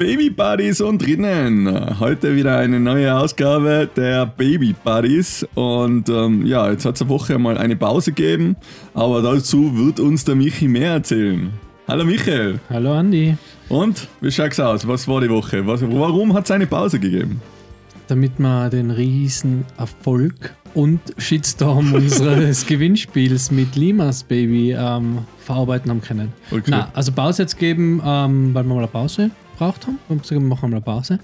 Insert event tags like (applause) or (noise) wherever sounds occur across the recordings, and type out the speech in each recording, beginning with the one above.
Baby Buddies und drinnen. Heute wieder eine neue Ausgabe der Baby Buddies. Und ähm, ja, jetzt hat es eine Woche mal eine Pause gegeben, aber dazu wird uns der Michi mehr erzählen. Hallo Michael. Hallo Andi. Und wie schaut's aus? Was war die Woche? Was, warum hat es eine Pause gegeben? Damit wir den riesen Erfolg und Shitstorm (laughs) unseres Gewinnspiels mit Limas Baby ähm, verarbeiten haben können. Okay. Na, also Pause jetzt geben, ähm, weil wir mal eine Pause braucht haben. Wir haben gesagt, wir machen mal eine Pause.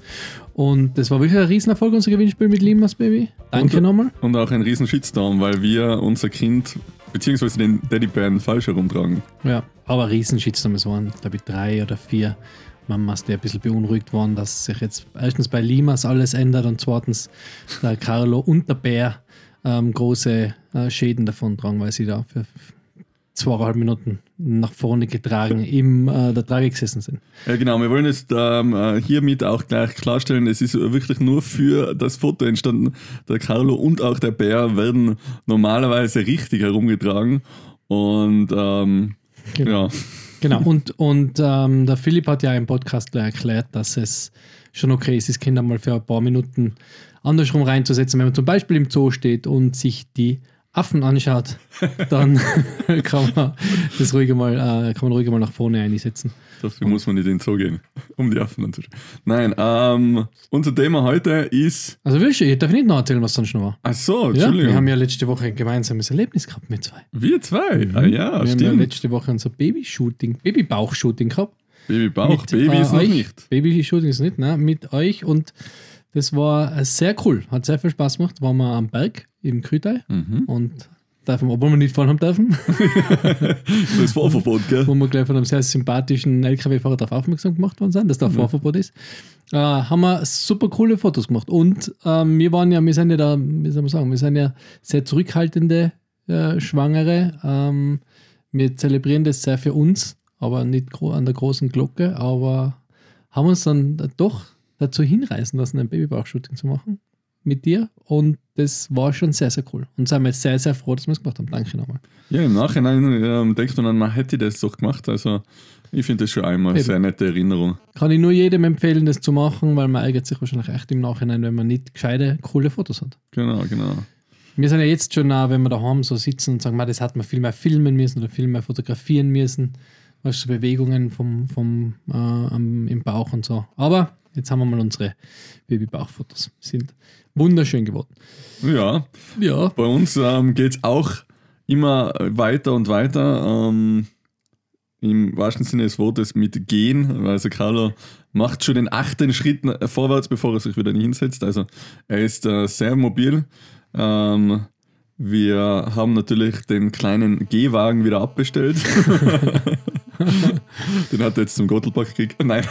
Und das war wirklich ein Riesenerfolg, unser Gewinnspiel mit Limas Baby. Danke und, nochmal. Und auch ein riesen Shitstorm, weil wir unser Kind beziehungsweise den Teddybären falsch herumtragen. Ja, aber riesen Shitstorm. Es waren, glaube ich, drei oder vier Mamas, die ein bisschen beunruhigt waren, dass sich jetzt erstens bei Limas alles ändert und zweitens der Carlo und der Bär ähm, große äh, Schäden davon tragen, weil sie da für zweieinhalb Minuten nach vorne getragen im äh, der Trage gesessen sind. Ja, genau. Wir wollen jetzt ähm, äh, hiermit auch gleich klarstellen, es ist wirklich nur für das Foto entstanden. Der Carlo und auch der Bär werden normalerweise richtig herumgetragen. Und ähm, genau. ja. Genau. Und, und ähm, der Philipp hat ja im Podcast erklärt, dass es schon okay ist, das Kind einmal für ein paar Minuten andersrum reinzusetzen. Wenn man zum Beispiel im Zoo steht und sich die Affen anschaut, dann (laughs) kann man das ruhig mal, äh, kann man ruhig mal nach vorne einsetzen. Dafür muss man nicht in den Zoo gehen, (laughs) um die Affen anzuschauen. Nein, ähm, unser Thema heute ist. Also willst du, ich darf nicht noch erzählen, was sonst noch war. Ach so, Entschuldigung. Ja, wir haben ja letzte Woche ein gemeinsames Erlebnis gehabt mit zwei. Wir zwei? Mhm. Ah ja, wir stimmt. Wir haben ja letzte Woche unser Baby-Shooting, Babybauch-Shooting gehabt. Babybauch, mit, Baby ist äh, noch euch. nicht. Baby-Shooting ist nicht, ne? Mit euch und das war sehr cool, hat sehr viel Spaß gemacht. Waren wir am Berg im Krütei mhm. und dürfen, obwohl wir nicht fahren haben dürfen. (laughs) das Fahrverbot, gell? Wo wir gleich von einem sehr sympathischen LKW-Fahrer darauf aufmerksam gemacht worden sind, dass da mhm. Fahrverbot ist. Äh, haben wir super coole Fotos gemacht. Und ähm, wir waren ja, wir sind ja da, wie soll man sagen, wir sind ja sehr zurückhaltende äh, Schwangere. Ähm, wir zelebrieren das sehr für uns, aber nicht an der großen Glocke, aber haben uns dann doch dazu hinreißen lassen, ein Babybauch-Shooting zu machen mit dir und das war schon sehr, sehr cool. Und sind wir sehr, sehr froh, dass wir es gemacht haben. Danke nochmal. Ja, im Nachhinein ähm, denkt man, man hätte das doch gemacht. Also ich finde das schon einmal eine sehr nette Erinnerung. Kann ich nur jedem empfehlen, das zu machen, weil man ärgert sich wahrscheinlich echt im Nachhinein, wenn man nicht gescheite, coole Fotos hat. Genau, genau. Wir sind ja jetzt schon, auch, wenn wir daheim so sitzen und sagen, das hat man viel mehr filmen müssen oder viel mehr fotografieren müssen. Was so Bewegungen vom, vom, äh, im Bauch und so. Aber jetzt haben wir mal unsere Babybauchfotos. Sind wunderschön geworden. Ja, ja. bei uns ähm, geht es auch immer weiter und weiter. Ähm, Im wahrsten Sinne des Wortes mit Gehen. Also Carlo macht schon den achten Schritt vorwärts, bevor er sich wieder hinsetzt. Also er ist äh, sehr mobil. Ähm, wir haben natürlich den kleinen Gehwagen wieder abbestellt. (laughs) Den hat er jetzt zum Gottelpark gekriegt. (laughs) Nein.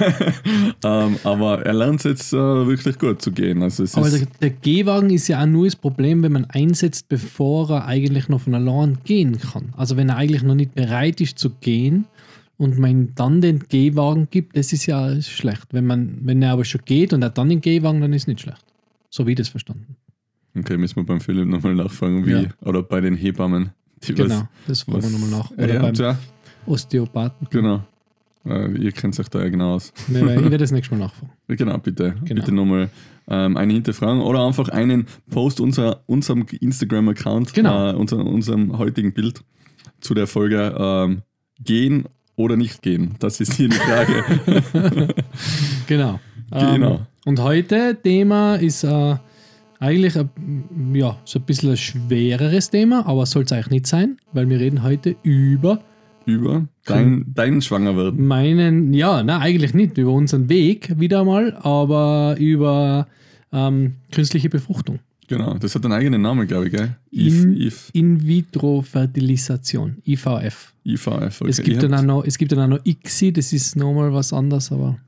ähm, aber er lernt jetzt äh, wirklich gut zu gehen. Also es aber der, der, Gehwagen ist ja auch nur das Problem, wenn man einsetzt, bevor er eigentlich noch von allein gehen kann. Also wenn er eigentlich noch nicht bereit ist zu gehen und man dann den Gehwagen gibt, das ist ja schlecht. Wenn, man, wenn er aber schon geht und er dann den Gehwagen, dann ist es nicht schlecht. So wie ich das verstanden. Okay, müssen wir beim Philipp nochmal nachfragen, wie, ja. oder bei den Hebammen. genau, was, das fragen wir nochmal nach. Oder ja, beim, ja. Osteopathen. Genau. Äh, ihr kennt euch da ja genau aus. Nee, ich werde das nächste Mal nachfragen. (laughs) Genau, bitte. Genau. Bitte nochmal ähm, eine hinterfragen oder einfach einen Post unserer, unserem Instagram-Account, genau. äh, unser, unserem heutigen Bild zu der Folge ähm, gehen oder nicht gehen. Das ist hier die Frage. (laughs) genau. Genau. Ähm, und heute Thema ist äh, eigentlich ein, ja, so ein bisschen ein schwereres Thema, aber soll es eigentlich nicht sein, weil wir reden heute über über dein, dein Schwangerwerden? Meinen, ja, na eigentlich nicht über unseren Weg wieder mal, aber über ähm, künstliche Befruchtung. Genau, das hat einen eigenen Namen, glaube ich, gell? In, IF. In-vitro-Fertilisation, IVF. IVF, okay. Es gibt, dann auch noch, es gibt dann auch noch ICSI, das ist nochmal was anderes, aber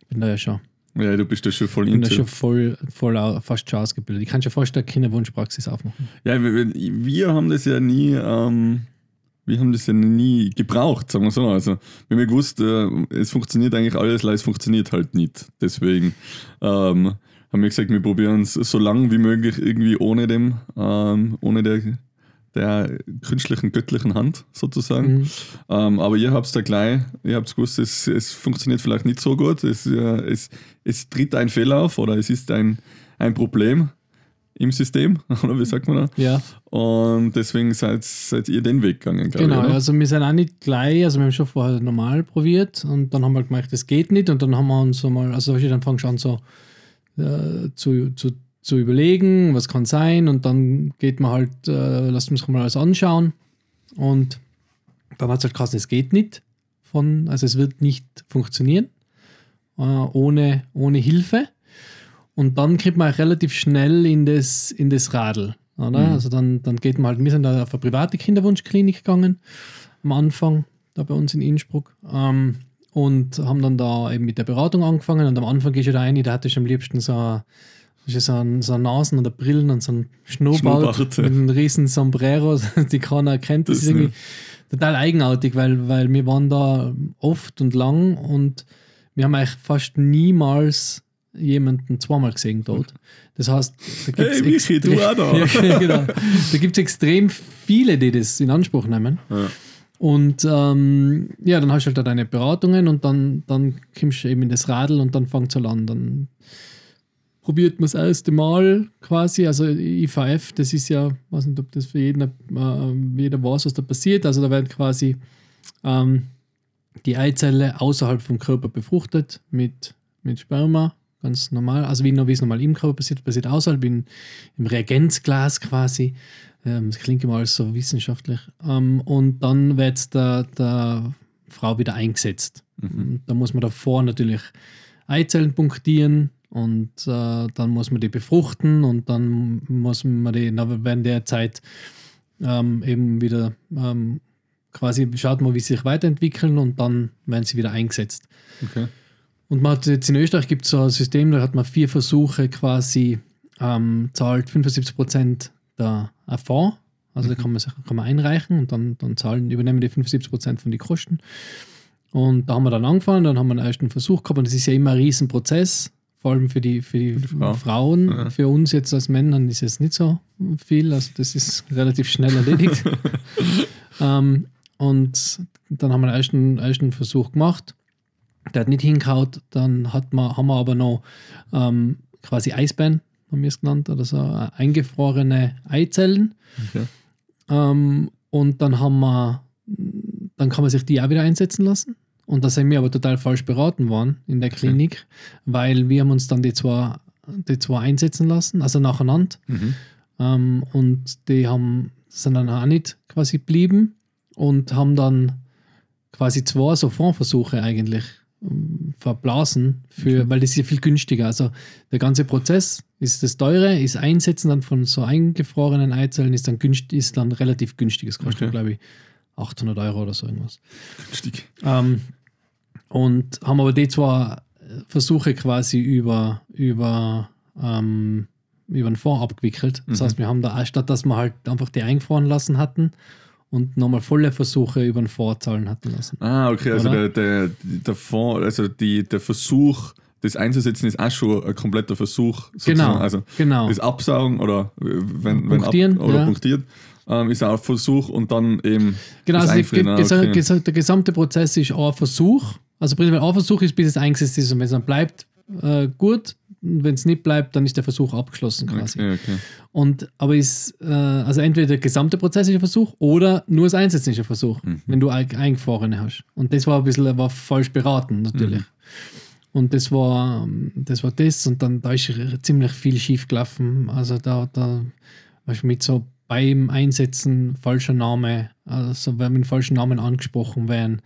ich bin da ja schon. Ja, du bist da schon voll Ich bin da schon voll, voll fast schon ausgebildet. Ich kann schon fast eine Kinderwunschpraxis aufmachen. Ja, wir, wir haben das ja nie ähm, wir haben das ja nie gebraucht, sagen wir so. Also, wir haben ja gewusst, äh, es funktioniert eigentlich alles, es funktioniert halt nicht. Deswegen ähm, haben wir gesagt, wir probieren es so lange wie möglich irgendwie ohne dem, ähm, ohne der, der künstlichen, göttlichen Hand sozusagen. Mhm. Ähm, aber ihr habt da gleich, ihr habt gewusst, es, es funktioniert vielleicht nicht so gut. Es, äh, es, es tritt ein Fehler auf oder es ist ein, ein Problem im System, (laughs) oder wie sagt man da? Ja, Und deswegen seid, seid ihr den Weg gegangen, glaube genau. ich. oder? Also wir sind auch nicht gleich, also wir haben schon vorher normal probiert und dann haben wir gemerkt, das geht nicht und dann haben wir uns so mal, also dann fangst du an so äh, zu, zu, zu überlegen, was kann sein und dann geht man halt, äh, lasst uns mal alles anschauen und dann hat es halt geheißen, es geht nicht von, also es wird nicht funktionieren äh, ohne, ohne Hilfe. Und dann kriegt man relativ schnell in das, in das Radl. Oder? Mhm. Also dann, dann geht man halt, wir sind da auf eine private Kinderwunschklinik gegangen am Anfang, da bei uns in Innsbruck. Ähm, und haben dann da eben mit der Beratung angefangen. Und am Anfang gehst du da rein, da hatte ich am liebsten so, ein- so, ein, so ein Nasen oder Brillen und so ein Schnurrbart Schnurrbart, mit einem riesen Sombrero, (laughs) die keiner erkennt. Das, Das ist irgendwie ist total eigenartig, weil, weil wir waren da oft und lang und wir haben eigentlich fast niemals jemanden zweimal gesehen dort. Das heißt, da gibt's Hey, Michi, du auch da. (laughs) ja, genau. Da gibt es extrem viele, die das in Anspruch nehmen. Ja. Und ähm, ja, dann hast du halt da deine Beratungen und dann, dann kommst du eben in das Radl und dann fängt es halt an. Dann probiert man das erste Mal quasi, also IVF, das ist ja, weiß nicht, ob das für jeden, äh, jeder weiß, was da passiert. Also da werden quasi ähm, die Eizelle außerhalb vom Körper befruchtet mit, mit Sperma, ganz normal. Also wie, es normal im Körper passiert, passiert außerhalb in, im Reagenzglas quasi. Ähm, das klingt immer alles so wissenschaftlich. Ähm, und dann wird es der, der Frau wieder eingesetzt. Und Da muss man davor natürlich Eizellen punktieren und äh, dann muss man die befruchten und dann muss man die während der Zeit ähm, eben wieder ähm, quasi schaut man, wie sie sich weiterentwickeln und dann werden sie wieder eingesetzt. Okay. Und man hat jetzt in Österreich gibt es so ein System, da hat man vier Versuche quasi, ähm, zahlt 75% der Fonds. Also da kann man, sich, kann man einreichen und dann, dann zahlen, übernehmen die 75% von den Kosten. Und da haben wir dann angefangen, dann haben wir einen ersten Versuch gehabt und das ist ja immer ein Riesenprozess, vor allem für die, für die Frau. Frauen. Ja. Für uns jetzt als Männern ist es nicht so viel, also das ist relativ schnell erledigt. (laughs) ähm, und dann haben wir einen ersten, ersten Versuch gemacht. Der hat nicht hingehaut. Dann hat man, haben wir aber noch ähm, quasi Eisbären, haben wir es genannt, oder so äh, eingefrorene Eizellen. Okay. Ähm, und dann haben wir, dann kann man sich die auch wieder einsetzen lassen. Und da sind wir aber total falsch beraten worden in der Klinik, weil wir haben uns dann die zwei, die zwei einsetzen lassen, also nacheinander. Mhm. Ähm, und die haben, sind dann auch nicht quasi geblieben und haben dann quasi zwei so Fondversuche eigentlich verblasen, für, Okay. weil das ist ja viel günstiger. Also der ganze Prozess ist das teure, ist Einsetzen dann von so eingefrorenen Eizellen ist dann, günst, ist dann relativ günstig. Es kostet, Okay. glaube ich, 800 Euro oder so irgendwas. Günstig. Ähm, und haben aber die zwei Versuche quasi über, über, ähm, über den Fonds abgewickelt. Das Mhm. heißt, wir haben da, statt dass wir halt einfach die eingefroren lassen hatten und nochmal volle Versuche über den Fonds zahlen hatten lassen. Ah, okay, also Oder? der, der, der Fonds, also die, der Versuch, das einzusetzen, ist auch schon ein kompletter Versuch. sozusagen. Genau, Also genau. das Absaugen oder wenn, wenn Punktieren, ab, oder ja. punktiert, ähm, ist auch ein Versuch und dann eben Genau, also die, ah, okay. der gesamte Prozess ist ein Versuch. Also prinzipiell ein Versuch ist, bis es eingesetzt ist und wenn es dann bleibt, äh, gut. Wenn es nicht bleibt, dann ist der Versuch abgeschlossen quasi. Okay, okay. Und aber ist, äh, also entweder der gesamte Prozess ist ein Versuch oder nur das Einsetzen ist ein Versuch, Mhm. wenn du ein- eingefrorene hast. Und das war ein bisschen war falsch beraten, natürlich. Mhm. Und das war, das war das und dann da ist ziemlich viel schief gelaufen. Also da, da weißt mit so beim Einsetzen falscher Name, also wenn mit falschen Namen angesprochen werden,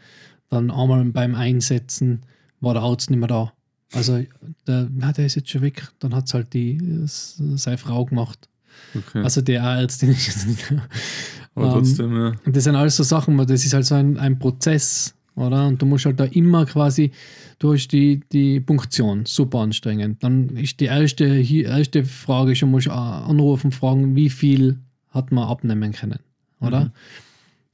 dann einmal beim Einsetzen war der Arzt nicht mehr da. Also der, na, der ist jetzt schon weg. Dann hat es halt die äh, seine Frau gemacht. okay. Also der Ärztin ist jetzt nicht. Aber ähm, trotzdem, ja. Das sind alles so Sachen, das ist halt so ein, ein Prozess, oder? Und du musst halt da immer quasi, du hast die, die Punktion, super anstrengend. Dann ist die erste, erste Frage schon, musst anrufen, fragen, wie viel hat man abnehmen können, oder? Mhm.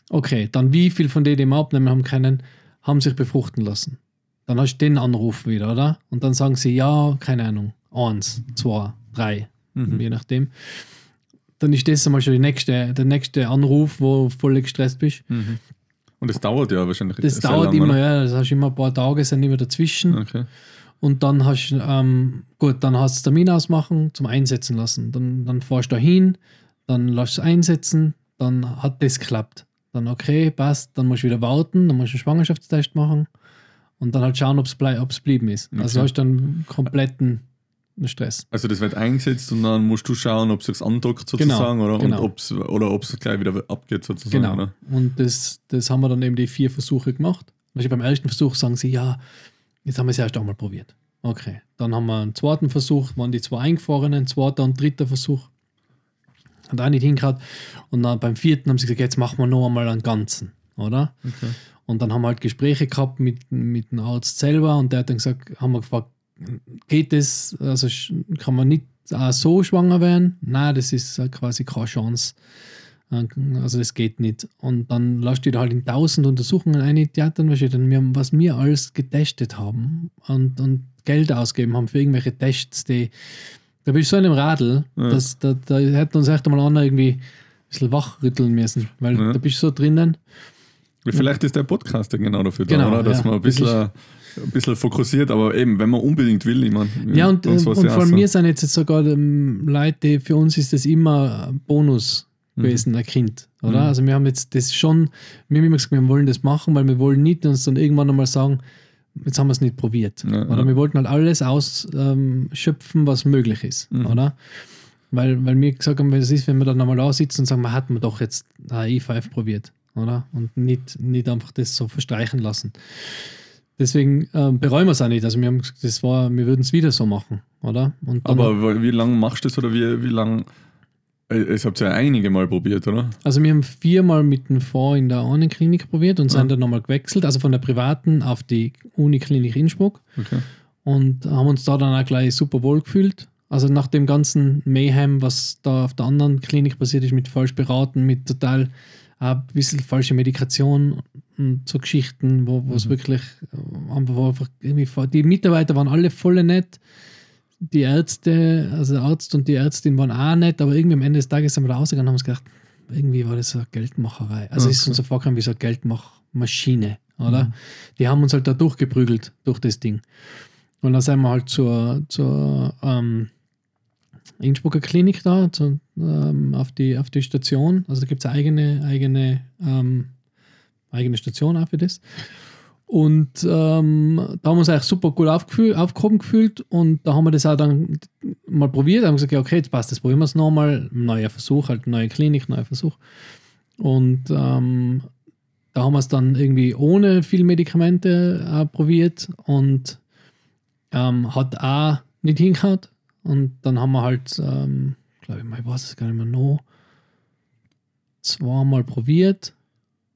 Okay, dann wie viel von denen, die wir abnehmen haben können, haben sich befruchten lassen. Dann hast du den Anruf wieder, oder? Und dann sagen sie, ja, keine Ahnung, eins, zwei, drei, Mhm. je nachdem. dann ist das einmal schon die nächste, der nächste Anruf, wo du voll gestresst bist. Mhm. Und das dauert ja wahrscheinlich Das dauert lang, immer, oder? ja, das hast immer ein paar Tage, sind immer dazwischen. Okay. Und dann hast du, ähm, gut, dann hast du Termin ausmachen zum Einsetzen lassen. Dann, dann fährst du da hin, dann lässt du es einsetzen, dann hat das geklappt. Dann okay, passt, dann musst du wieder warten, dann musst du einen Schwangerschaftstest machen und dann halt schauen, ob es blei blieben ist. Also Okay. hast du dann kompletten Stress. Also das wird eingesetzt und dann musst du schauen, ob es sich andockt sozusagen oder, genau. Und ob's, oder ob es gleich wieder abgeht sozusagen. Genau. Oder? Und das, das haben wir dann eben die vier Versuche gemacht. Also beim ersten Versuch sagen sie, ja, jetzt haben wir es erst einmal probiert. Okay. Dann haben wir einen zweiten Versuch, waren die zwei eingefahrenen, zweiter und dritter Versuch. Hat auch nicht hingehauen. Und dann beim vierten haben sie gesagt, jetzt machen wir noch einmal einen ganzen, oder? Okay. Und dann haben wir halt Gespräche gehabt mit, mit dem Arzt selber und der hat dann gesagt, haben wir gefragt, geht das, also kann man nicht auch so schwanger werden? Nein, das ist äh, quasi keine Chance. Also das geht nicht. Und dann lasst ihr da halt in tausend Untersuchungen ein, die hat dann wahrscheinlich was wir alles getestet haben und, und Geld ausgegeben haben für irgendwelche Tests, die da bist du so in einem Radl, Ja. dass, da, da hätte uns echt einmal einer irgendwie ein bisschen wachrütteln müssen, weil Ja. da bist du so drinnen. Vielleicht ist der Podcast ja genau dafür Genau, da, oder? Dass ja, man ein bisschen, ein bisschen fokussiert, aber eben, wenn man unbedingt will, ich meine. Ja, und, und, und ja so. wir sind jetzt sogar ähm, Leute, für uns ist das immer ein Bonus gewesen, ein Kind. Oder? Mhm. Also wir haben jetzt das schon, wir haben immer gesagt, wir wollen das machen, weil wir wollen nicht uns dann irgendwann einmal sagen, jetzt haben wir es nicht probiert. Ja, oder ja. wir wollten halt alles ausschöpfen, was möglich ist. Mhm. Oder? Weil, weil wir gesagt haben, es ist, wenn wir dann einmal da sitzen und sagen, man hat man doch jetzt ein E5 probiert. Oder? Und nicht, nicht einfach das so verstreichen lassen. Deswegen ähm, bereuen wir es auch nicht. Also wir haben gesagt, das war, wir würden es wieder so machen, oder? Aber wie lange machst du das oder wie, wie lange? Es habt ihr ja einige Mal probiert, oder? also wir haben viermal mit dem Fonds in der einen Klinik probiert und Ah. sind dann nochmal gewechselt, also von der privaten auf die Uniklinik Innsbruck Okay. und haben uns da dann auch gleich super wohl gefühlt. Also nach dem ganzen Mayhem, was da auf der anderen Klinik passiert ist, mit falsch beraten, mit total äh, ein bisschen falsche Medikation und so Geschichten, wo es Mhm. wirklich äh, einfach, wo einfach irgendwie vor- die Mitarbeiter waren alle voll nett. Die Ärzte, also der Arzt und die Ärztin waren auch nett, aber irgendwie am Ende des Tages sind wir da rausgegangen und haben uns gedacht, irgendwie war das so eine Geldmacherei. Also es ist Okay. uns so vorgekommen wie so eine Geldmachmaschine, oder? Die haben uns halt da durchgeprügelt durch das Ding. Und dann sind wir halt zur, zur ähm, Innsbrucker Klinik da, zu, ähm, auf, die, auf die Station. Also da gibt es eine eigene, eigene, ähm, eigene Station auch für das. Und ähm, da haben wir uns eigentlich super gut aufgefühl, aufgehoben gefühlt und da haben wir das auch dann mal probiert. haben gesagt, ja, okay, jetzt passt das, probieren wir es nochmal. Neuer Versuch, halt neue Klinik, neuer Versuch. Und ähm, da haben wir es dann irgendwie ohne viel Medikamente äh, probiert und ähm, hat auch nicht hingehauen. Und dann haben wir halt, ähm, glaube ich, mal, ich weiß es gar nicht mehr, noch zweimal probiert.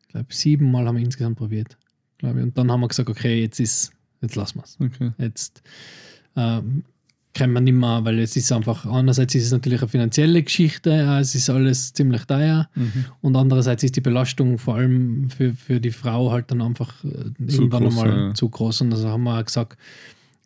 Ich glaube, siebenmal haben wir insgesamt probiert. Glaube ich. Und dann haben wir gesagt, okay, jetzt ist, jetzt lassen wir es. okay. Jetzt ähm, kann man nicht mehr, weil es ist einfach, einerseits ist es natürlich eine finanzielle Geschichte, es ist alles ziemlich teuer Mhm. und andererseits ist die Belastung vor allem für, für die Frau halt dann einfach äh, irgendwann groß, einmal ja. zu groß und also haben wir auch gesagt,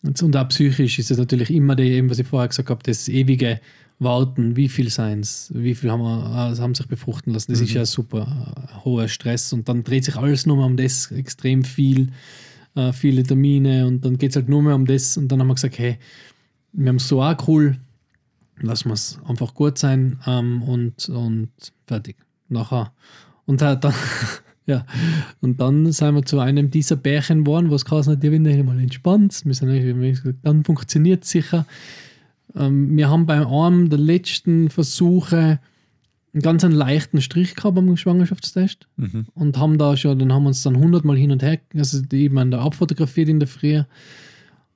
und auch psychisch ist es natürlich immer die, eben was ich vorher gesagt habe, das ewige Warten, wie viel seins, wie viel haben wir, äh, haben sich befruchten lassen, das ist Mhm. ja super äh, hoher Stress und dann dreht sich alles nur mehr um das, extrem viel, äh, viele Termine und dann geht es halt nur mehr um das und dann haben wir gesagt, hey, wir haben es so auch cool, lassen wir es einfach gut sein ähm, und, und fertig. Nachher. Und da, dann, ja, und dann sind wir zu einem dieser Bärchen geworden, wo es geheißen hat, die werden mal entspannt. Wir sind eigentlich- gesagt, dann funktioniert es sicher. Ähm, wir haben bei einem der letzten Versuche einen ganz einen leichten Strich gehabt am Schwangerschaftstest Mhm. und haben da schon, dann haben wir uns dann 100 Mal hin und her, also die eben an der abfotografiert in der Früh.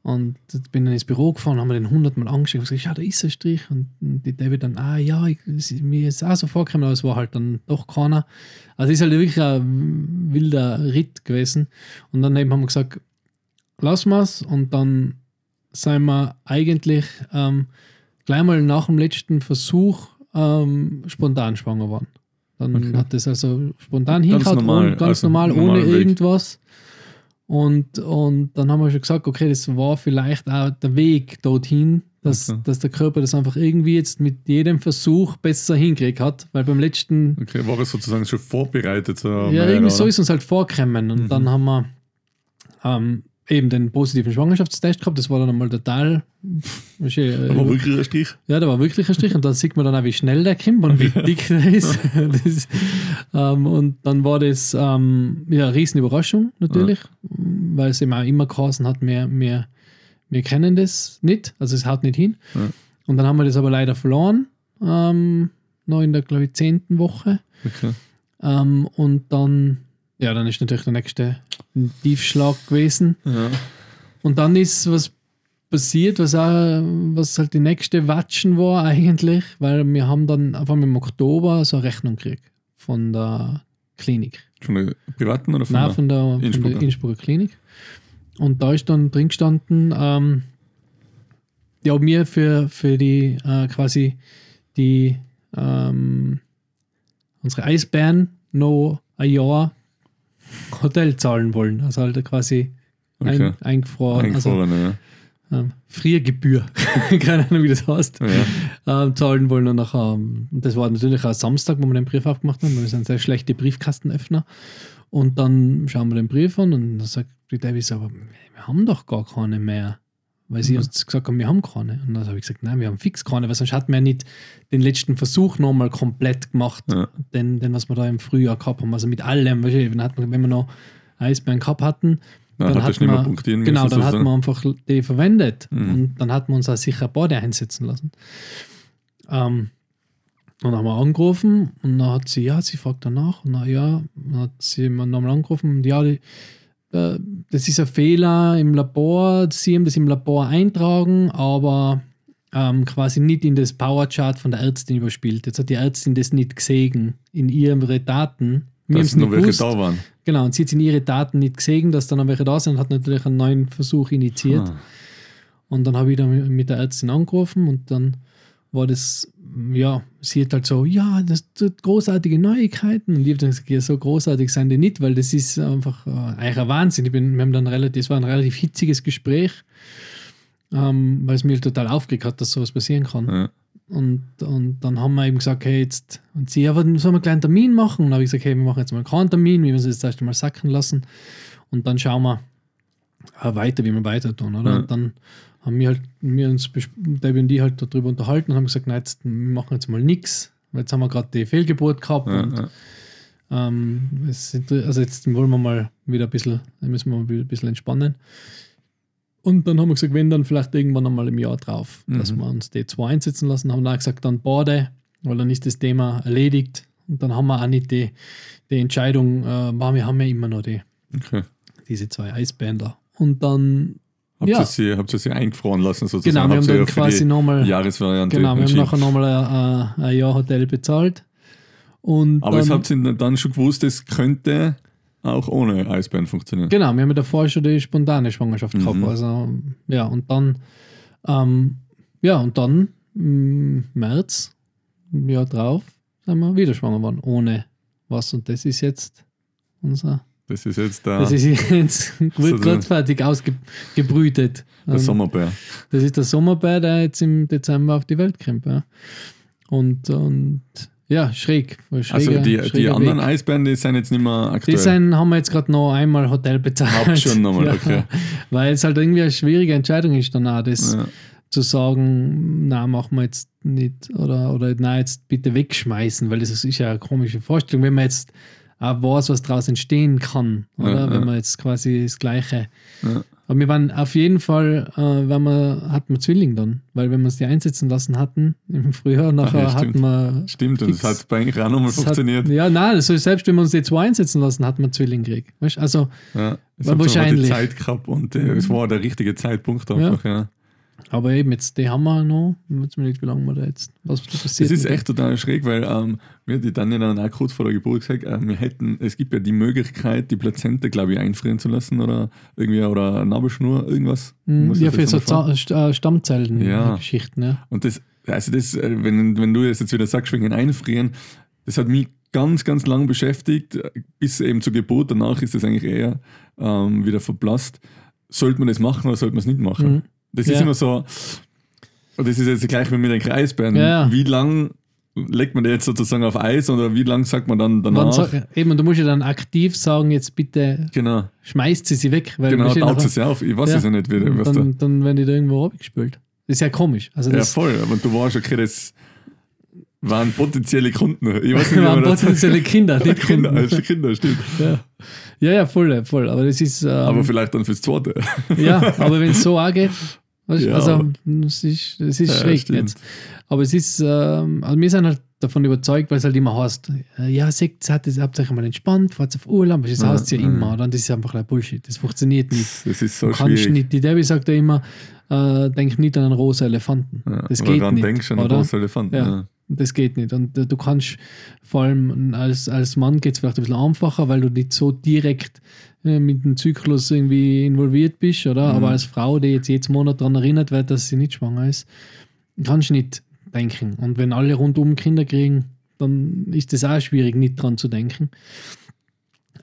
Und bin dann ins Büro gefahren, haben wir den 100 Mal angeschaut und gesagt, ja, da ist ein Strich. Und und die David dann, ah ja, ich, mir ist auch so vorgekommen, aber es war halt dann doch keiner. Also es ist halt wirklich ein wilder Ritt gewesen. Und dann eben haben wir gesagt, lassen wir es. Und dann sind wir eigentlich ähm, gleich mal nach dem letzten Versuch ähm, spontan schwanger geworden. Dann Okay. hat das also spontan Ganz hingehauen, normal, ohne- ganz also normal, ohne Weg. irgendwas. Und, und dann haben wir schon gesagt, okay, das war vielleicht auch der Weg dorthin, dass, Okay. dass der Körper das einfach irgendwie jetzt mit jedem Versuch besser hinkriegt hat, weil beim letzten Okay, war es sozusagen schon vorbereitet? So ja, mehr, irgendwie so oder? ist uns halt vorgekommen. Und Mhm. dann haben wir ähm, eben den positiven Schwangerschaftstest gehabt. Das war dann einmal total. (laughs) äh, Aber wirklich ein Strich? ja, da war wirklich ein Strich. Und dann sieht man dann auch, wie schnell der kommt und wie (laughs) dick der ist. (laughs) das, ähm, und dann war das ähm, ja, eine riesen Überraschung natürlich, weil es eben auch immer geheißen hat, wir, wir, wir kennen das nicht. Also es haut nicht hin. Ja. Und dann haben wir das aber leider verloren. Ähm, noch in der, glaube ich, zehnten Woche. Okay. Ähm, und dann, ja, dann ist natürlich der nächste ein Tiefschlag gewesen. Ja. Und dann ist was passiert, was, auch, was halt die nächste Watschen war eigentlich, weil wir haben dann einfach im Oktober so eine Rechnung gekriegt von der Klinik. Von der privaten oder von Nein, der? von der, von Innsbrucker. der Innsbrucker Klinik. Und da ist dann drin gestanden, ähm, ja, mir für, für die äh, quasi die ähm, unsere Eisbären noch ein Jahr Hotel zahlen wollen. Also halt quasi Okay. ein, eingefroren, also Eingefroren, ähm, Friergebühr, (laughs) keine Ahnung, wie das heißt, ja. ja. ähm, zahlen wollen. Und, nachher, ähm, und das war natürlich auch Samstag, wo wir den Brief aufgemacht haben, weil wir sind sehr schlechte Briefkastenöffner. Und dann schauen wir den Brief an und dann sagt die Davis, aber wir haben doch gar keine mehr. Weil sie Mhm. uns gesagt haben, wir haben keine. Und dann habe ich gesagt, nein, wir haben fix keine, weil sonst hatten wir ja nicht den letzten Versuch nochmal komplett gemacht, Ja. den, den, was wir da im Frühjahr gehabt haben. Also mit allem, wenn, hat man, wenn wir noch Eisbären gehabt hatten, Dann hat nicht mehr punktieren Genau, müssen, dann hat sozusagen. man einfach die verwendet. Mhm. Und dann hat man uns auch sicher Bade einsetzen lassen. Ähm, und dann haben wir angerufen und dann hat sie, ja, sie fragt danach. Und dann, ja, dann hat sie nochmal angerufen und ja, die, das ist ein Fehler im Labor. Sie haben das im Labor eintragen, aber ähm, quasi nicht in das Powerchart von der Ärztin überspielt. Jetzt hat die Ärztin das nicht gesehen in ihre Daten. Wir Dass noch welche gewusst. da waren. Genau, und sie hat in ihre Daten nicht gesehen, dass da noch welche da sind und hat natürlich einen neuen Versuch initiiert. Ah. Und dann habe ich dann mit der Ärztin angerufen und dann war das, ja, sie hat halt so, ja, das tut großartige Neuigkeiten. Und ich habe dann gesagt, ja, so großartig sind die nicht, weil das ist einfach äh, eigentlich ein Wahnsinn. Ich bin, wir haben dann relativ, es war ein relativ hitziges Gespräch, ähm, weil es mir total aufgeregt hat, dass sowas passieren kann. Ja. Und, und dann haben wir eben gesagt, hey, jetzt, und sie, ja, sollen wir einen kleinen Termin machen? Und dann habe ich gesagt, hey, wir machen jetzt mal keinen Termin, wir müssen es jetzt erst einmal sacken lassen. Und dann schauen wir äh, weiter, wie wir weiter tun, oder? Ja. Und dann haben wir halt, wir uns, Debbie und die halt darüber unterhalten und haben gesagt, nein, jetzt, wir machen jetzt mal nichts. Jetzt haben wir gerade die Fehlgeburt gehabt Ja, und ja. ähm, sind, also jetzt wollen wir mal wieder ein bisschen, müssen wir mal wieder ein bisschen entspannen. Und dann haben wir gesagt, wenn dann vielleicht irgendwann einmal im Jahr drauf, dass Mhm. wir uns die zwei einsetzen lassen, haben dann gesagt, dann Bade, weil dann ist das Thema erledigt. Und dann haben wir auch nicht die, die Entscheidung, äh, wir haben ja immer noch die, Okay. diese zwei Eisbänder. Und dann, Habt, Ja. ihr sie, habt ihr sie eingefroren lassen sozusagen? genau, wir haben dann ja quasi nochmal, Jahresvariante genau, wir haben nachher nochmal ein, ein Jahr Hotel bezahlt. Und Aber es dann, habt ihr dann schon gewusst, es könnte auch ohne Eisbären funktionieren. Genau, wir haben ja davor schon die spontane Schwangerschaft Mhm. gehabt. Also, ja, und dann, ähm, ja, und dann im März, im Jahr drauf, sind wir wieder schwanger geworden, ohne was. Und das ist jetzt unser, Das ist jetzt der, das ist jetzt So gerade fertig ausgebrütet. der Sommerbär. Das ist der Sommerbär, der jetzt im Dezember auf die Welt kommt. Ja. Und, und ja, schräg. Also schräger- die, die schräger anderen Weg. Eisbären, die sind jetzt nicht mehr Die aktuell. sind, haben wir jetzt gerade noch einmal Hotel bezahlt. Habt schon nochmal, okay. (laughs) Weil es halt irgendwie eine schwierige Entscheidung ist, dann auch das ja. zu sagen, na, machen wir jetzt nicht oder, oder na, jetzt bitte wegschmeißen, weil das ist ist ja eine komische Vorstellung, wenn man jetzt auch weiß, was daraus entstehen kann, oder? Ja. Wenn man jetzt quasi das Gleiche. Ja. Aber wir waren auf jeden Fall, äh, wenn man, hatten wir Zwilling dann, weil wenn wir es die einsetzen lassen hatten im Frühjahr, nachher (laughs) ja, hatten wir. Stimmt, und es fix- hat bei eigentlich auch nochmal es hat- funktioniert. Ja, nein, also selbst wenn wir uns die zwei einsetzen lassen, hat man Zwilling gekriegt. Weißt? Also, Ja. Es wahrscheinlich. Zeit gehabt und äh, es war der richtige Zeitpunkt einfach. Ja. Aber eben jetzt, die haben wir noch. Ich weiß nicht, wie lange wir da jetzt, was da Das passiert. ist echt total schräg, weil ähm, mir hat die Tanja dann auch kurz vor der Geburt gesagt, äh, wir hätten, es gibt ja die Möglichkeit, die Plazenta, glaube ich, einfrieren zu lassen oder irgendwie oder Nabelschnur, irgendwas. Muss Ja, für so äh, Stammzellen-Geschichten, Ja. ja. Und das, also das, äh, wenn, wenn du das jetzt wieder sagst, wegen Einfrieren, das hat mich ganz, ganz lang beschäftigt, bis eben zur Geburt. Danach ist das eigentlich eher ähm, wieder verblasst. Sollte man das machen oder sollte man es nicht machen? Mhm. Das ist Ja. immer so, und das ist jetzt gleich wie mit den Kreisbären. Ja. Wie lang legt man die jetzt sozusagen auf Eis oder wie lang sagt man dann danach? sag, eben, du musst ja dann aktiv sagen, jetzt bitte genau, schmeißt sie sie weg. Weil genau, taut es ja auf. Ich weiß Ja. es ja nicht, wie, und was da. dann, dann werden die da irgendwo abgespült. Das ist ja komisch. Also Ja, voll. Aber du weißt, okay, das waren potenzielle Kunden. Ich weiß nicht, (laughs) waren potenzielle Kinder, (laughs) nicht Kinder, Kunden. also Kinder, stimmt. Ja. Ja, ja, voll, voll. Aber das ist, ähm, Aber vielleicht dann fürs Zweite. (laughs) ja, aber wenn es so auch geht, weißt, Ja, also es ist, es ist Ja, stimmt. jetzt. Aber es ist, ähm, also wir sind halt davon überzeugt, weil es halt immer heißt, äh, ja, das habt euch mal entspannt, fahrt auf Urlaub, das Ja, heißt es ja immer? Und das ist einfach ein Bullshit, das funktioniert nicht. Das ist so Du kannst schwierig. nicht, die Debbie sagt ja immer, äh, denk nicht an einen rosa Elefanten. Ja, das geht dann nicht. denkst du an einen großen Elefanten. Ja. Das geht nicht. Und äh, du kannst vor allem als, als Mann geht es vielleicht ein bisschen einfacher, weil du nicht so direkt äh, mit dem Zyklus irgendwie involviert bist, oder? Mhm. Aber als Frau, die jetzt jeden Monat daran erinnert wird, dass sie nicht schwanger ist, kannst du nicht denken. Und wenn alle rundum Kinder kriegen, dann ist das auch schwierig, nicht dran zu denken.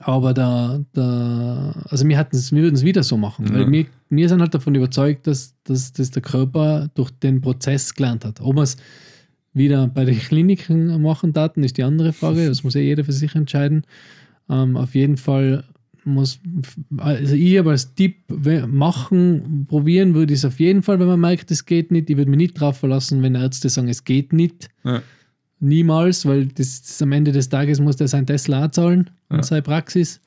Aber da, da also wir, wir würden es wieder so machen, Ja. weil wir, wir sind halt davon überzeugt, dass, dass, dass der Körper durch den Prozess gelernt hat. Ob man es wieder bei den (laughs) Kliniken machen Daten ist die andere Frage. Das muss ja jeder für sich entscheiden. Ähm, auf jeden Fall muss, also ich aber als Tipp machen, probieren würde ich es auf jeden Fall, wenn man merkt, es geht nicht. Ich würde mich nicht drauf verlassen, wenn Ärzte sagen, es geht nicht. Ja. Niemals, weil das, das am Ende des Tages muss der sein Tesla zahlen Ja. seine Praxis.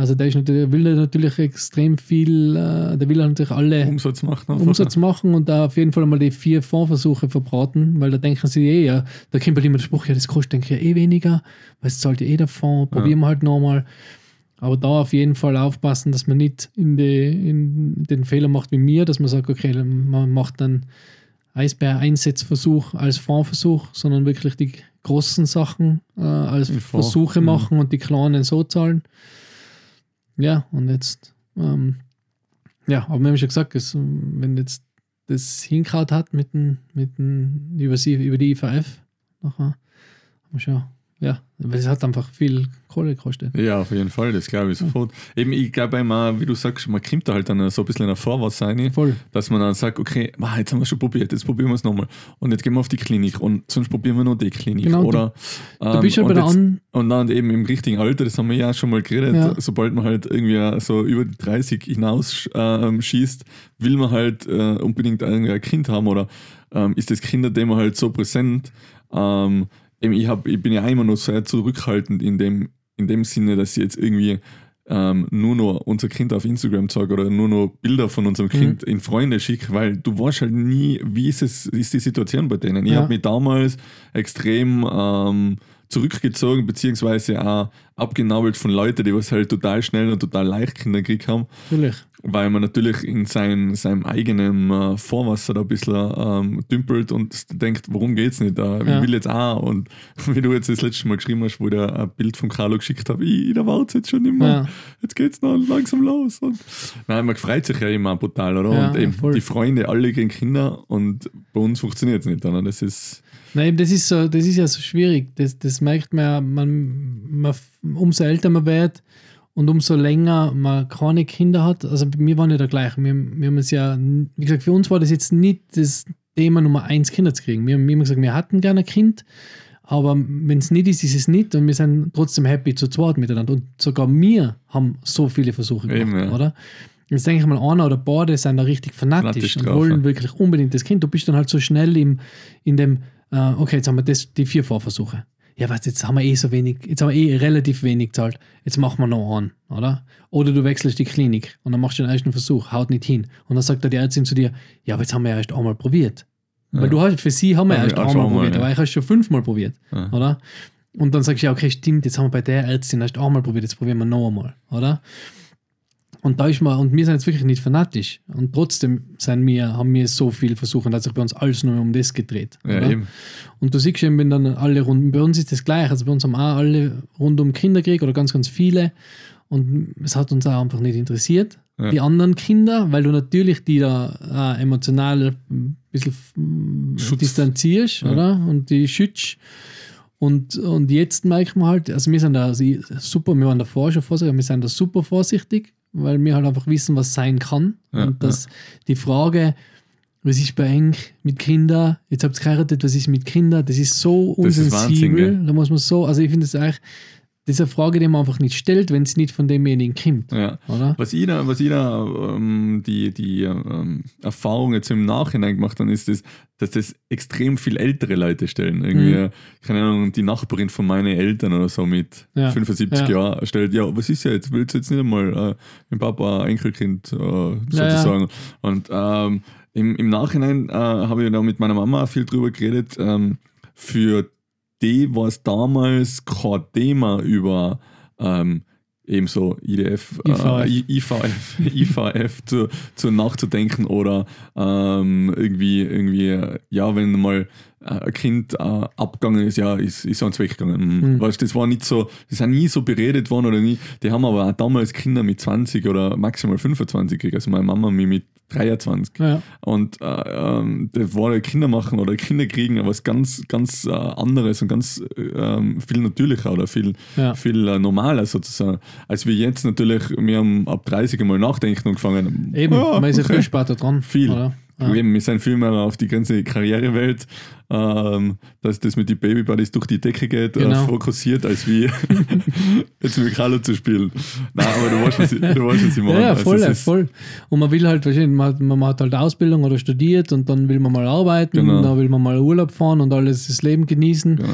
Also der, ist natürlich, der will natürlich extrem viel, äh, der will natürlich alle Umsatz macht einfach. Umsatz machen und da auf jeden Fall mal die vier Fondsversuche verbraten, weil da denken sie eh, ja, da kommt halt immer der Spruch, ja, das kostet denke ich eh weniger, weil es zahlt ja eh der Fonds, probieren wir halt nochmal. Aber da auf jeden Fall aufpassen, dass man nicht in, die, in den Fehler macht wie mir, dass man sagt, okay, man macht dann Eisbär-Einsetzversuch als Fondsversuch, sondern wirklich die großen Sachen äh, als Versuche mhm. machen und die kleinen so zahlen. Ja, und jetzt, ähm, ja, aber wir haben schon gesagt, es, wenn jetzt das hinkaut hat mit dem, mit dem über, sie, über die IVF, nachher haben wir schon, ja, weil es hat einfach viel Kohle gekostet. Ja, auf jeden Fall, das glaube ich sofort. Eben, ich glaube immer, wie du sagst, man kommt da halt dann so ein bisschen in ein Vorwärts rein, Voll. dass man dann sagt, okay, ah, jetzt haben wir schon probiert, jetzt probieren wir es nochmal. Und jetzt gehen wir auf die Klinik und sonst probieren wir noch die Klinik. Genau, du- Oder, Du ähm, bist schon bei der jetzt- Und dann eben im richtigen Alter, das haben wir ja schon mal geredet, Ja. sobald man halt irgendwie so über die 30 hinaus ähm, schießt, will man halt äh, unbedingt irgendwie ein Kind haben oder ähm, ist das Kinderthema halt so präsent. Ähm, ich, hab, ich bin ja immer noch sehr zurückhaltend in dem, in dem Sinne, dass ich jetzt irgendwie ähm, nur noch unser Kind auf Instagram zeige oder nur noch Bilder von unserem Mhm. Kind in Freunde schicke, weil du weißt halt nie, wie ist, es, ist die Situation bei denen. Ich Ja. habe mich damals extrem ähm, zurückgezogen, beziehungsweise auch abgenabelt von Leuten, die was halt total schnell und total leicht Kinder gekriegt haben, natürlich. Weil man natürlich in sein, seinem eigenen äh, Vorwasser da ein bisschen ähm, dümpelt und denkt, worum geht's nicht? Äh, Ja. Ich will jetzt auch. Und (laughs) wie du jetzt das letzte Mal geschrieben hast, wo der ein Bild von Carlo geschickt habe, ich, ich erwarte jetzt schon immer, Ja. jetzt geht's noch langsam los. Und, nein, man freut sich ja immer brutal, oder? Ja, und eben voll. die Freunde, alle kriegen Kinder und bei uns funktioniert es nicht. Oder? Das ist Nein, das ist so, das ist ja so schwierig. Das, das merkt man ja, man, man, umso älter man wird und umso länger man keine Kinder hat. Also wir waren ja da gleich. Wir, wir haben es ja, wie gesagt, für uns war das jetzt nicht das Thema Nummer eins, Kinder zu kriegen. Wir haben immer gesagt, wir hatten gerne ein Kind, aber wenn es nicht ist, ist es nicht und wir sind trotzdem happy zu zweit miteinander. Und sogar wir haben so viele Versuche gemacht, Eben, ja. oder? Jetzt denke ich mal, einer oder beide sind da richtig fanatisch, Fanatisch und drauf, wollen ja. wirklich unbedingt das Kind. Du bist dann halt so schnell im, in dem, äh, okay, jetzt haben wir das, die vier Vorversuche. Ja, was, jetzt haben wir eh so wenig, jetzt haben wir eh relativ wenig gezahlt. Jetzt machen wir noch einen, oder? Oder du wechselst die Klinik und dann machst du den ersten Versuch, haut nicht hin. Und dann sagt die Ärztin zu dir, ja, aber jetzt haben wir ja erst einmal probiert. Ja. Weil du hast, für sie haben wir Haben erst einmal schon mal, probiert, ja. aber ich habe schon fünfmal probiert, Ja. oder? Und dann sagst du, ja, okay, stimmt, jetzt haben wir bei der Ärztin erst einmal probiert, jetzt probieren wir noch einmal, oder? Und da ist mal, und wir sind jetzt wirklich nicht fanatisch. Und trotzdem sind wir, haben wir so viel versucht und hat sich bei uns alles nur um das gedreht. ja. Und du siehst eben, wenn dann alle rund, bei uns ist das gleich. Also bei uns haben auch alle rund um Kinder gekriegt oder ganz, ganz viele. Und es hat uns auch einfach nicht interessiert, Ja. die anderen Kinder, weil du natürlich die da äh, emotional ein bisschen mm, Schutz. distanzierst, Ja. oder? Und die schützt. Und, und jetzt merkt man halt, also wir sind da also super, wir waren davor schon vorsichtig, wir sind da super vorsichtig, weil wir halt einfach wissen, was sein kann. Ja, und dass die Frage, was ist bei eng mit Kindern, jetzt habt ihr geheiratet, was ist mit Kindern, das ist so Das ist Wahnsinn, unsensibel, da muss man so, also ich finde es eigentlich, das ist eine Frage, die man einfach nicht stellt, wenn es nicht von demjenigen kommt, Ja. oder? Was ich da, was ich da ähm, die, die ähm, Erfahrung jetzt im Nachhinein gemacht habe, ist, das, dass das extrem viel ältere Leute stellen. Irgendwie, Mhm. keine Ahnung, die Nachbarin von meinen Eltern oder so mit Ja. 75 Ja. Jahren stellt, ja, was ist jetzt? Willst du jetzt nicht einmal äh, mit Papa ein Enkelkind äh, sozusagen? Und ähm, im, im Nachhinein äh, habe ich da mit meiner Mama viel drüber geredet. Ähm, für die war es damals kein Thema über ähm, eben so IDF, IVF. Äh, IVF, IVF (laughs) zu, zu nachzudenken oder ähm, irgendwie, irgendwie, äh, ja, wenn mal äh, ein Kind äh, abgegangen ist, ja, ist, ist ans weggegangen. Mhm. Mhm. Weißt, das war nicht so, das ist nie so beredet worden oder nie. Die haben aber auch damals Kinder mit 20 oder maximal 25 gekriegt. Also meine Mama mich mit 23. Ja, Und äh, ähm, das war Kinder machen oder Kinder kriegen was ganz, ganz äh, anderes und ganz äh, viel natürlicher oder viel, ja. viel äh, normaler sozusagen. Als wir jetzt natürlich, wir haben ab 30 mal nachdenken und gefangen. Eben, man ist ja viel später dran. Viel. Oder? Ja. Eben, wir sind viel mehr auf die ganze Karrierewelt, ähm, dass das mit den Babybuddies durch die Decke geht, Genau. äh, fokussiert, als wie (laughs) jetzt mit Carlo zu spielen. Nein, aber du weißt, was ich, du weißt, was ich meine. Ja, ja, Also voll, es ist- voll. Und man will halt, wahrscheinlich, man, man hat halt Ausbildung oder studiert und dann will man mal arbeiten, Genau. und dann will man mal Urlaub fahren und alles das Leben genießen. Genau.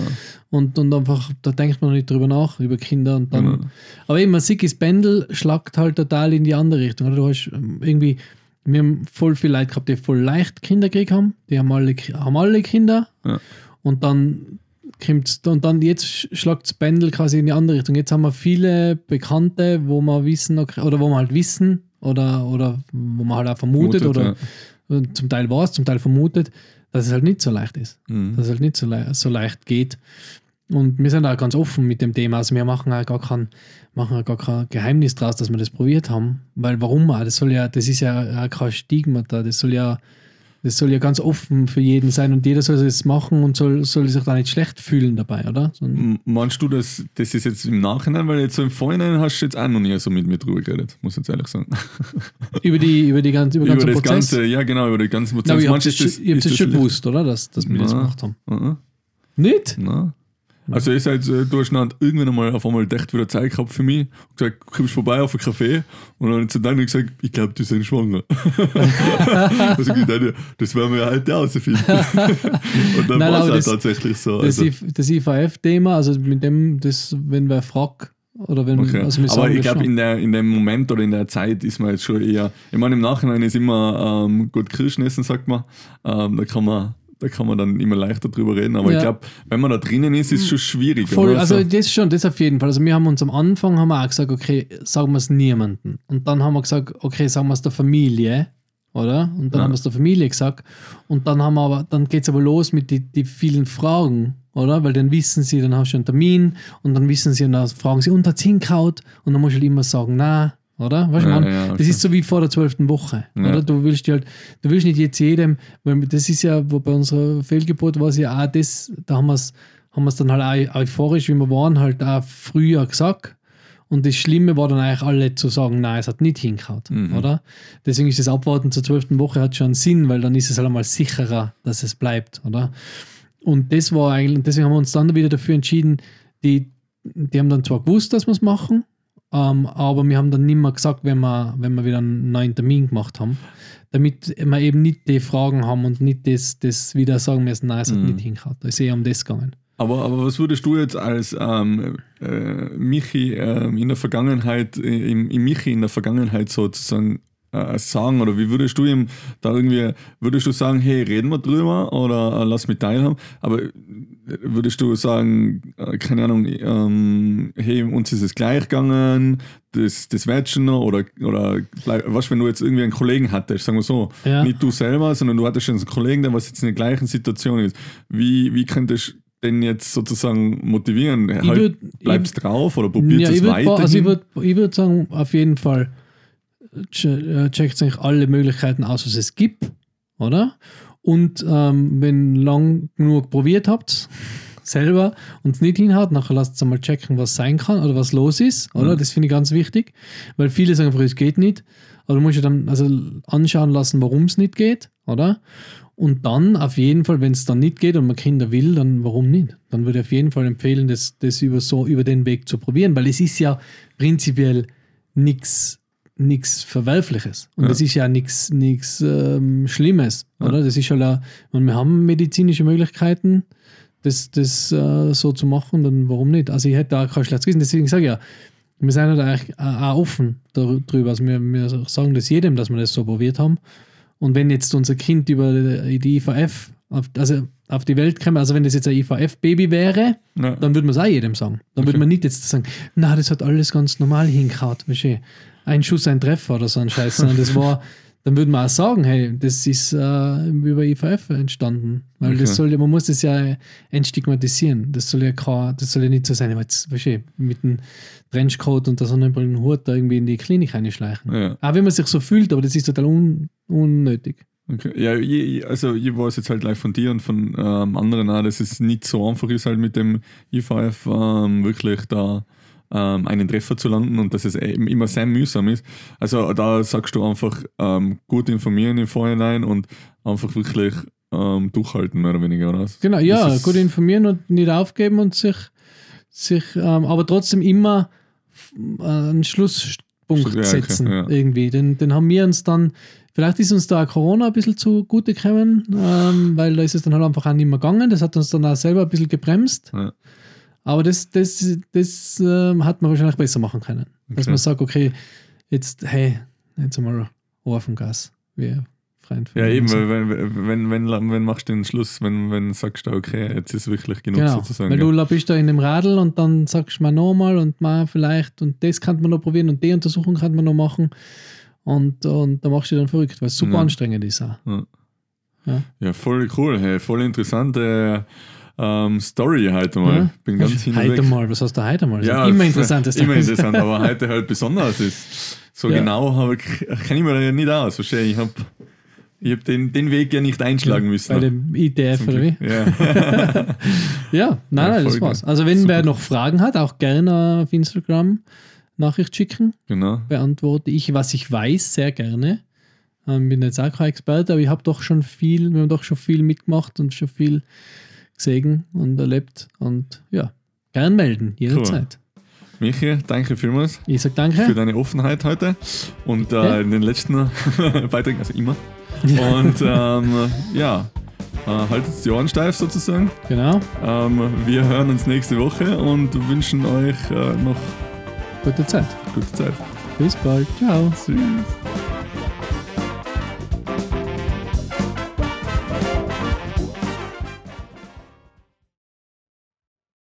Und, und einfach, da denkt man nicht drüber nach, über Kinder und dann. Genau. Aber eben, man sieht, das Pendel schlagt halt total in die andere Richtung. Oder? Du hast ähm, irgendwie, wir haben voll viele Leute gehabt, die voll leicht Kinder gekriegt haben. Die haben alle, haben alle Kinder. Ja. Und dann kommt's, und dann jetzt sch- schlagt das Pendel quasi in die andere Richtung. Jetzt haben wir viele Bekannte, wo wir wissen, oder wo wir halt wissen, oder, oder wo man halt auch vermutet, Vermutet, oder und zum Teil weiß, zum Teil vermutet, dass es halt nicht so leicht ist Mhm. dass es halt nicht so, le so leicht geht. Und wir sind auch ganz offen mit dem Thema. Also wir machen auch gar kein, machen auch gar kein Geheimnis draus, dass wir das probiert haben. Weil warum auch? Das soll ja, das ist ja kein Stigma da. Das soll ja, das soll ja ganz offen für jeden sein und jeder soll es machen und soll, soll sich da nicht schlecht fühlen dabei, oder? So, Meinst du, dass das ist jetzt im Nachhinein, weil jetzt so im Vorhinein hast du jetzt auch noch nie so mit mir drüber geredet, muss ich jetzt ehrlich sagen. (laughs) über die, über die ganze, über, über ganzen das Prozess. Ganze, ja genau, über den ganzen Prozess. Na, ihr habt das, ist schon- das gewusst, oder? Dass, dass wir das Nein. gemacht haben. Mhm. Nicht? Nein. Also ist halt, äh, du hast dann irgendwann einmal auf einmal gedacht, wieder Zeit gehabt für mich und gesagt, kommst vorbei auf einen Café und dann hat sie dann gesagt, ich glaube, du bist schwanger. (laughs) also ich dachte, das werden wir ja heute herausfinden. (laughs) und dann war es halt tatsächlich so. Das, Also, das IVF-Thema, also mit dem, das, wenn wer fragt, oder wenn, okay. also wir Aber ich glaube, in, der, in dem Moment oder in der Zeit ist man jetzt schon eher, ich meine, im Nachhinein ist immer ähm, gut Kirschen essen, sagt man. Ähm, da kann man da kann man dann immer leichter drüber reden. Aber Ja. ich glaube, wenn man da drinnen ist, ist es schon schwierig. Voll, oder? also So. das schon, das auf jeden Fall. Also wir haben uns am Anfang haben wir auch gesagt, okay, sagen wir es niemandem. Und dann haben wir gesagt, okay, sagen wir es der Familie, oder? Und dann Ja. haben wir es der Familie gesagt. Und dann haben wir aber, dann geht es aber los mit die, die vielen Fragen, oder? Weil dann wissen sie, dann hast du einen Termin und dann wissen sie und dann fragen sie, und hat hingehaut? Und dann musst du halt immer sagen, na, oder? Weißt du, Ja, man, ja, das okay. ist so wie vor der zwölften Woche. Ja. Oder? Du willst halt, du willst nicht jetzt jedem, weil das ist ja, wo bei unserer Fehlgeburt war es ja auch das, da haben wir es haben dann halt auch euphorisch, wie wir waren, halt auch früher gesagt. Und das Schlimme war dann eigentlich alle zu sagen, nein, es hat nicht hingehauen, Mhm. oder? Deswegen ist das Abwarten zur zwölften Woche hat schon Sinn, weil dann ist es halt einmal sicherer, dass es bleibt, oder? Und das war eigentlich, und deswegen haben wir uns dann wieder dafür entschieden, die, die haben dann zwar gewusst, dass wir es machen, ähm, aber wir haben dann nicht mehr gesagt, wenn wir, wenn wir wieder einen neuen Termin gemacht haben, damit wir eben nicht die Fragen haben und nicht das, das wieder sagen müssen, nein, es hat Mhm. nicht hingehauen. Da ist eher um das gegangen. Aber, aber was würdest du jetzt als ähm, äh, Michi ähm, in der Vergangenheit, äh, im, im Michi in der Vergangenheit sozusagen äh, sagen? Oder wie würdest du ihm da irgendwie, würdest du sagen, hey, reden wir drüber oder äh, lass mich teilhaben? Aber äh, würdest du sagen, äh, keine Ahnung, ähm, hey, uns ist es gleich gegangen, das, das wird schon noch, oder, oder was, wenn du jetzt irgendwie einen Kollegen hattest, sagen wir so, Ja. nicht du selber, sondern du hattest schon einen Kollegen, der was jetzt in der gleichen Situation ist. Wie, wie könntest du den jetzt sozusagen motivieren? Halt, würd- bleibst drauf oder probierst Ja, es ich würde weiter? also ich würd, ich würd sagen, auf jeden Fall che- äh, checkt euch alle Möglichkeiten aus, was es gibt, oder? Und ähm, wenn lang genug probiert habt, selber und es nicht hinhaut, nachher lasst es einmal checken, was sein kann oder was los ist, oder? Ja. Das finde ich ganz wichtig, weil viele sagen einfach, es geht nicht. Aber du musst ja dann also anschauen lassen, warum es nicht geht, oder? Und dann auf jeden Fall, wenn es dann nicht geht und man Kinder will, dann warum nicht? Dann würde ich auf jeden Fall empfehlen, das, das über, so, über den Weg zu probieren, weil es ist ja prinzipiell nichts nichts Verwerfliches. Und Ja. das ist ja nichts nichts ähm, Schlimmes, Ja. oder? Das ist schon la- und wir haben medizinische Möglichkeiten, das, das äh, so zu machen, dann warum nicht? Also ich hätte da kein schlechtes Gewissen. Deswegen sage ich ja, wir sind halt eigentlich auch auch offen darüber. Also wir, wir sagen das jedem, dass wir das so probiert haben. Und wenn jetzt unser Kind über die IVF, auf, also auf die Welt käme, also wenn das jetzt ein IVF-Baby wäre, Ja. dann würde man es auch jedem sagen. Dann Okay. würde man nicht jetzt sagen, na, das hat alles ganz normal hingehauen. Ein Schuss, ein Treffer oder so ein Scheiß. Sondern das war, (laughs) dann würde man auch sagen, hey, das ist äh, über IVF entstanden. Weil Okay. das soll ja, man muss das ja entstigmatisieren. Das soll ja kein, das soll ja nicht so sein, aber jetzt, weißt du, mit einem Trenchcoat und der Sonnenbrillen Hut da irgendwie in die Klinik reinschleichen. Ja. Auch wenn man sich so fühlt, aber das ist total un, unnötig. Okay. Ja, ich- also ich weiß jetzt halt gleich von dir und von ähm, anderen auch, dass es nicht so einfach ist, halt mit dem IVF ähm, wirklich da ähm, einen Treffer zu landen und dass es eben immer sehr mühsam ist. Also da sagst du einfach ähm, gut informieren im Vorhinein und einfach wirklich ähm, durchhalten, mehr oder weniger, oder? Genau, ja, gut informieren und nicht aufgeben und sich, sich ähm, aber trotzdem immer äh, einen Schlusspunkt Ja, okay, setzen ja. irgendwie. Den, den haben wir uns dann, vielleicht ist uns da Corona ein bisschen zugute gekommen, ähm, weil da ist es dann halt einfach auch nicht mehr gegangen. Das hat uns dann auch selber ein bisschen gebremst. Ja. Aber das, das, das ähm, hat man wahrscheinlich besser machen können. Dass Okay. man sagt, okay, jetzt, hey, jetzt einmal Ohr vom Gas. Wir Freund Ja, eben, weil wenn, wenn, wenn, wenn, machst du den Schluss, wenn, wenn sagst du, okay, jetzt ist wirklich genug Genau, sozusagen. weil du bist da in dem Radl und dann sagst du mal nochmal und mal vielleicht und das kann man noch probieren und die Untersuchung kann man noch machen und, und da machst du dann verrückt, weil es super Ja. anstrengend ist auch. Ja, voll cool, hey, voll interessante ähm, Story heute mal. Ja. Bin ganz heute mal, was hast du heute mal? Ja, immer f- interessantes (laughs) Immer interessant, aber heute halt besonders ist. So Ja. genau habe ich, kenne ich mir ja nicht aus. Verstehe ich. habe ich hab den, den Weg ja nicht einschlagen müssen. Bei dem Zum oder wie? Ja. (laughs) (laughs) Ja, nein, nein, das war's. Also wenn Super. wer noch Fragen hat, auch gerne auf Instagram Nachricht schicken. genau. beantworte ich, was ich weiß, sehr gerne. Ähm, bin jetzt auch kein Experte, aber ich habe doch schon viel, wir haben doch schon viel mitgemacht und schon viel gesehen und erlebt. Und ja, gern melden, jederzeit. Michi, danke vielmals Ich sage für danke. deine Offenheit heute und äh, in den letzten (laughs) Beiträgen, also immer. Und ähm, ja, äh, haltet die Ohren steif sozusagen. Genau, Ähm, wir hören uns nächste Woche und wünschen euch äh, noch gute Zeit. gute Zeit. Bis bald. Ciao. Tschüss.